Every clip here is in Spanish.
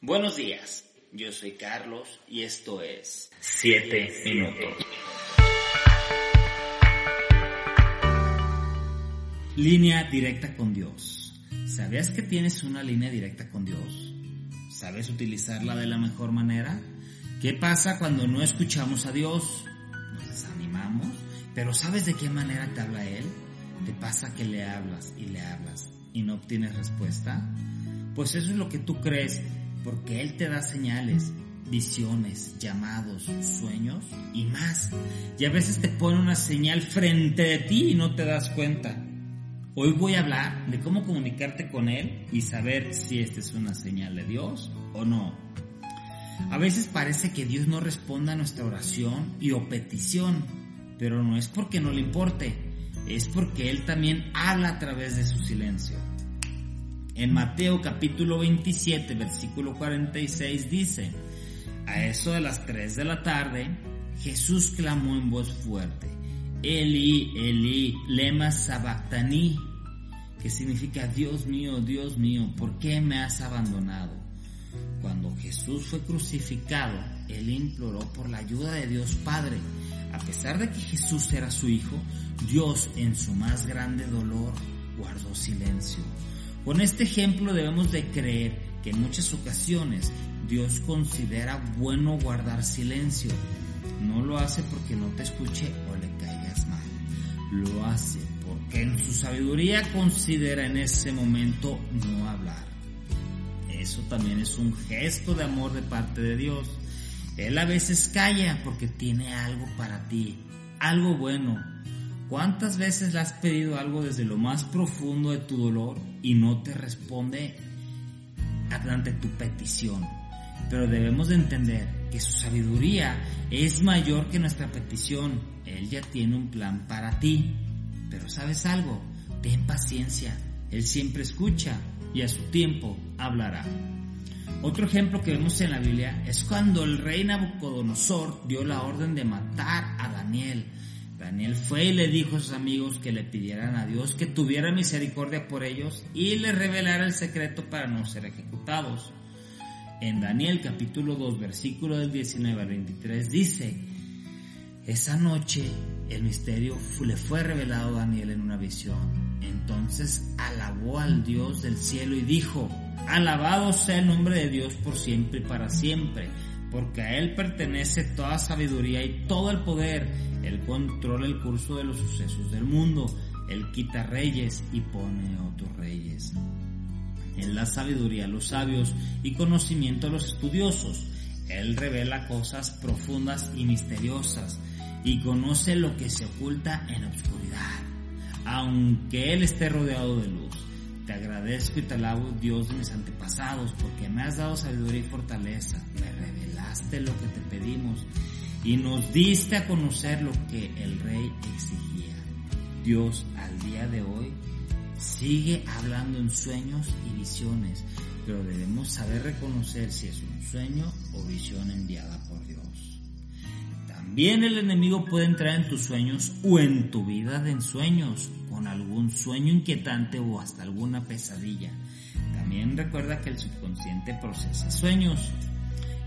Buenos días, yo soy Carlos y esto es 7 minutos. Línea directa con Dios. ¿Sabías que tienes una línea directa con Dios? ¿Sabes utilizarla de la mejor manera? ¿Qué pasa cuando no escuchamos a Dios? Nos desanimamos, pero ¿sabes de qué manera te habla Él? Te pasa que le hablas y le hablas y no obtienes respuesta? Pues eso es lo que tú crees, porque Él te da señales, visiones, llamados, sueños y más. Y a veces te pone una señal frente de ti y no te das cuenta. Hoy voy a hablar de cómo comunicarte con Él y saber si esta es una señal de Dios o no. A veces parece que Dios no responda a nuestra oración y o petición, pero no es porque no le importe, es porque Él también habla a través de su silencio. En Mateo capítulo 27, versículo 46 dice, a eso de las 3 de la tarde, Jesús clamó en voz fuerte, Eli, Eli, lema sabactani, que significa Dios mío, Dios mío, ¿por qué me has abandonado? Cuando Jesús fue crucificado, él imploró por la ayuda de Dios Padre. A pesar de que Jesús era su hijo, Dios en su más grande dolor guardó silencio. Con este ejemplo debemos de creer que en muchas ocasiones Dios considera bueno guardar silencio. No lo hace porque no te escuche o le caigas mal. Lo hace porque en su sabiduría considera en ese momento no hablar. Eso también es un gesto de amor de parte de Dios. Él a veces calla porque tiene algo para ti, algo bueno. ¿Cuántas veces le has pedido algo desde lo más profundo de tu dolor y no te responde ante tu petición? Pero debemos de entender que su sabiduría es mayor que nuestra petición. Él ya tiene un plan para ti. Pero sabes algo, ten paciencia. Él siempre escucha y a su tiempo hablará. Otro ejemplo que vemos en la Biblia es cuando el rey Nabucodonosor dio la orden de matar a Daniel. Daniel fue y le dijo a sus amigos que le pidieran a Dios que tuviera misericordia por ellos y le revelara el secreto para no ser ejecutados. En Daniel capítulo 2 versículo del 19 al 23 dice, esa noche el misterio le fue revelado a Daniel en una visión. Entonces alabó al Dios del cielo y dijo, Alabado sea el nombre de Dios por siempre y para siempre, porque a Él pertenece toda sabiduría y todo el poder. Él controla el curso de los sucesos del mundo. Él quita reyes y pone otros reyes. Él da sabiduría a los sabios y conocimiento a los estudiosos. Él revela cosas profundas y misteriosas y conoce lo que se oculta en la oscuridad, aunque Él esté rodeado de luz. Te agradezco y te alabo, Dios de mis antepasados, porque me has dado sabiduría y fortaleza. Me revelaste lo que te pedimos y nos diste a conocer lo que el rey exigía. Dios al día de hoy sigue hablando en sueños y visiones, pero debemos saber reconocer si es un sueño o visión enviada por. También el enemigo puede entrar en tus sueños o en tu vida de ensueños, con algún sueño inquietante o hasta alguna pesadilla. También recuerda que el subconsciente procesa sueños.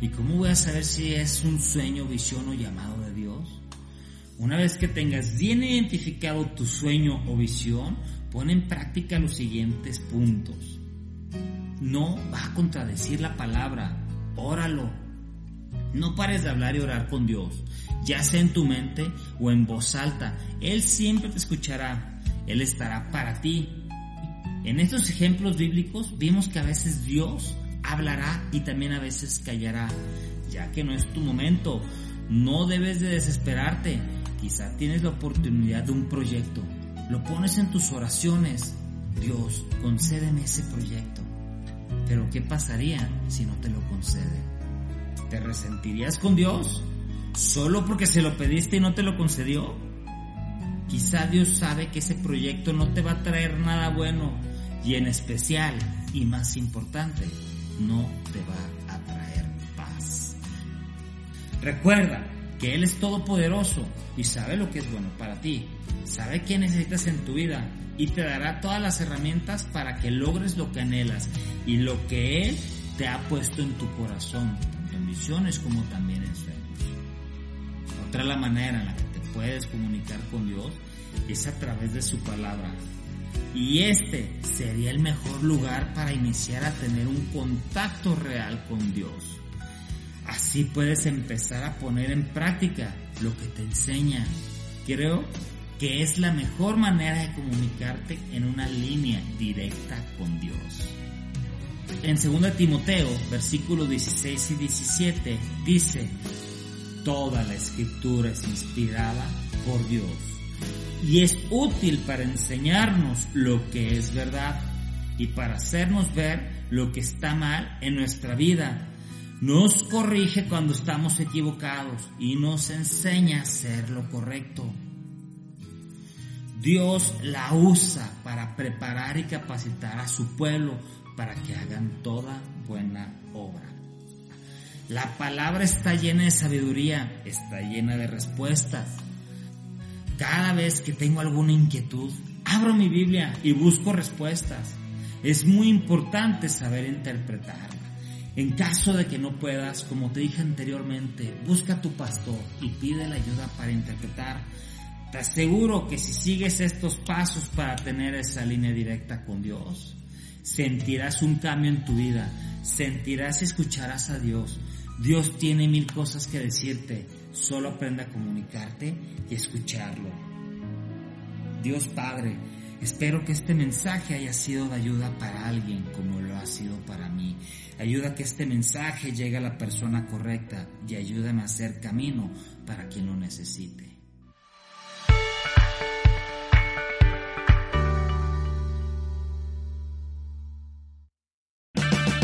¿Y cómo voy a saber si es un sueño, visión o llamado de Dios? Una vez que tengas bien identificado tu sueño o visión, pon en práctica los siguientes puntos. No va a contradecir la palabra, óralo. No pares de hablar y orar con Dios ya sea en tu mente o en voz alta. Él siempre te escuchará, Él estará para ti. En estos ejemplos bíblicos vimos que a veces Dios hablará y también a veces callará, ya que no es tu momento. No debes de desesperarte. Quizá tienes la oportunidad de un proyecto. Lo pones en tus oraciones. Dios, concédeme ese proyecto. Pero ¿qué pasaría si no te lo concede? ¿Te resentirías con Dios? ¿Solo porque se lo pediste y no te lo concedió? Quizá Dios sabe que ese proyecto no te va a traer nada bueno y en especial y más importante, no te va a traer paz. Recuerda que Él es todopoderoso y sabe lo que es bueno para ti, sabe qué necesitas en tu vida y te dará todas las herramientas para que logres lo que anhelas y lo que Él te ha puesto en tu corazón, tanto en visiones como también en sueños. Otra la manera en la que te puedes comunicar con Dios es a través de su palabra. Y este sería el mejor lugar para iniciar a tener un contacto real con Dios. Así puedes empezar a poner en práctica lo que te enseña. Creo que es la mejor manera de comunicarte en una línea directa con Dios. En 2 Timoteo, versículos 16 y 17, dice, Toda la escritura es inspirada por Dios y es útil para enseñarnos lo que es verdad y para hacernos ver lo que está mal en nuestra vida. Nos corrige cuando estamos equivocados y nos enseña a hacer lo correcto. Dios la usa para preparar y capacitar a su pueblo para que hagan toda buena obra. La palabra está llena de sabiduría, está llena de respuestas. Cada vez que tengo alguna inquietud, abro mi Biblia y busco respuestas. Es muy importante saber interpretarla. En caso de que no puedas, como te dije anteriormente, busca a tu pastor y pide la ayuda para interpretar te aseguro que si sigues estos pasos para tener esa línea directa con Dios, sentirás un cambio en tu vida, sentirás y escucharás a Dios. Dios tiene mil cosas que decirte, solo aprende a comunicarte y escucharlo. Dios Padre, espero que este mensaje haya sido de ayuda para alguien como lo ha sido para mí. Ayuda a que este mensaje llegue a la persona correcta y ayúdame a hacer camino para quien lo necesite.